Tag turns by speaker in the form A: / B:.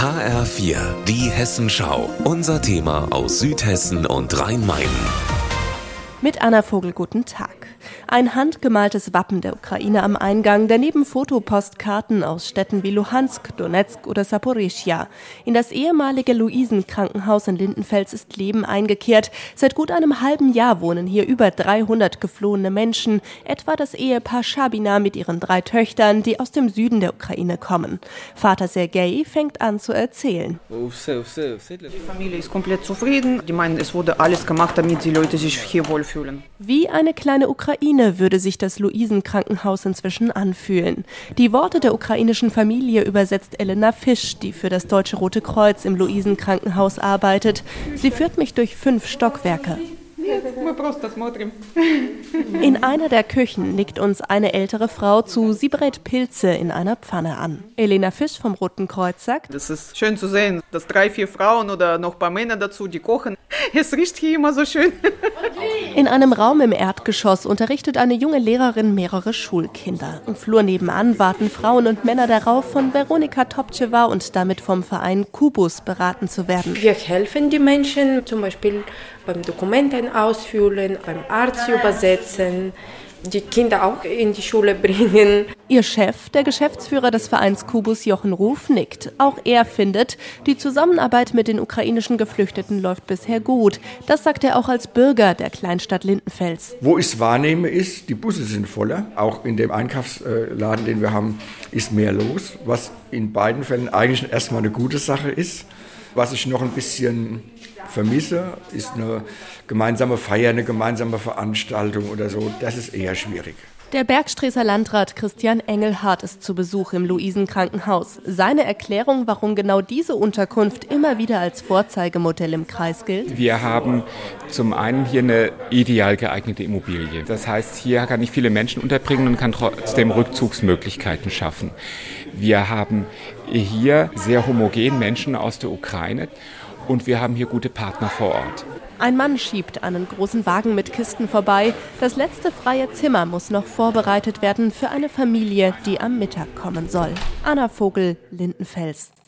A: HR4, die Hessenschau. Unser Thema aus Südhessen und Rhein-Main.
B: Mit Anna Vogel, guten Tag. Ein handgemaltes Wappen der Ukraine am Eingang, daneben Fotopostkarten aus Städten wie Luhansk, Donetsk oder Saporischia. In das ehemalige Luisenkrankenhaus in Lindenfels ist Leben eingekehrt. Seit gut einem halben Jahr wohnen hier über 300 geflohene Menschen, etwa das Ehepaar Schabina mit ihren drei Töchtern, die aus dem Süden der Ukraine kommen. Vater Sergei fängt an zu erzählen.
C: Die Familie ist komplett zufrieden. Die meinen, es wurde alles gemacht, damit die Leute sich hier wohlfühlen.
B: Wie eine kleine Ukraine Ukraine würde sich das Luisenkrankenhaus inzwischen anfühlen. Die Worte der ukrainischen Familie übersetzt Elena Fisch, die für das Deutsche Rote Kreuz im Luisenkrankenhaus arbeitet. Sie führt mich durch fünf Stockwerke. In einer der Küchen nickt uns eine ältere Frau zu. Sie brät Pilze in einer Pfanne an. Elena Fisch vom Roten Kreuz sagt:
C: Das ist schön zu sehen, dass drei, vier Frauen oder noch ein paar Männer dazu, die kochen. Es riecht hier immer so schön.
B: In einem Raum im Erdgeschoss unterrichtet eine junge Lehrerin mehrere Schulkinder. Im Flur nebenan warten Frauen und Männer darauf, von Veronika Topčeva und damit vom Verein Kubus beraten zu werden.
D: Wir helfen die Menschen zum Beispiel beim Dokumenten ausfüllen, beim Arzt übersetzen die Kinder auch in die Schule bringen.
B: Ihr Chef, der Geschäftsführer des Vereins Kubus Jochen Ruf, nickt. Auch er findet, die Zusammenarbeit mit den ukrainischen Geflüchteten läuft bisher gut. Das sagt er auch als Bürger der Kleinstadt Lindenfels.
E: Wo ich es wahrnehme, ist, die Busse sind voller. Auch in dem Einkaufsladen, den wir haben, ist mehr los, was in beiden Fällen eigentlich erstmal eine gute Sache ist. Was ich noch ein bisschen vermisse, ist eine gemeinsame Feier, eine gemeinsame Veranstaltung oder so. Das ist eher schwierig.
B: Der Bergstreßer Landrat Christian Engelhardt ist zu Besuch im Luisenkrankenhaus. Seine Erklärung, warum genau diese Unterkunft immer wieder als Vorzeigemodell im Kreis gilt?
F: Wir haben zum einen hier eine ideal geeignete Immobilie. Das heißt, hier kann ich viele Menschen unterbringen und kann trotzdem Rückzugsmöglichkeiten schaffen. Wir haben hier sehr homogen Menschen aus der Ukraine und wir haben hier gute Partner vor Ort.
B: Ein Mann schiebt einen großen Wagen mit Kisten vorbei. Das letzte freie Zimmer muss noch vorbereitet werden für eine Familie, die am Mittag kommen soll. Anna Vogel, Lindenfels.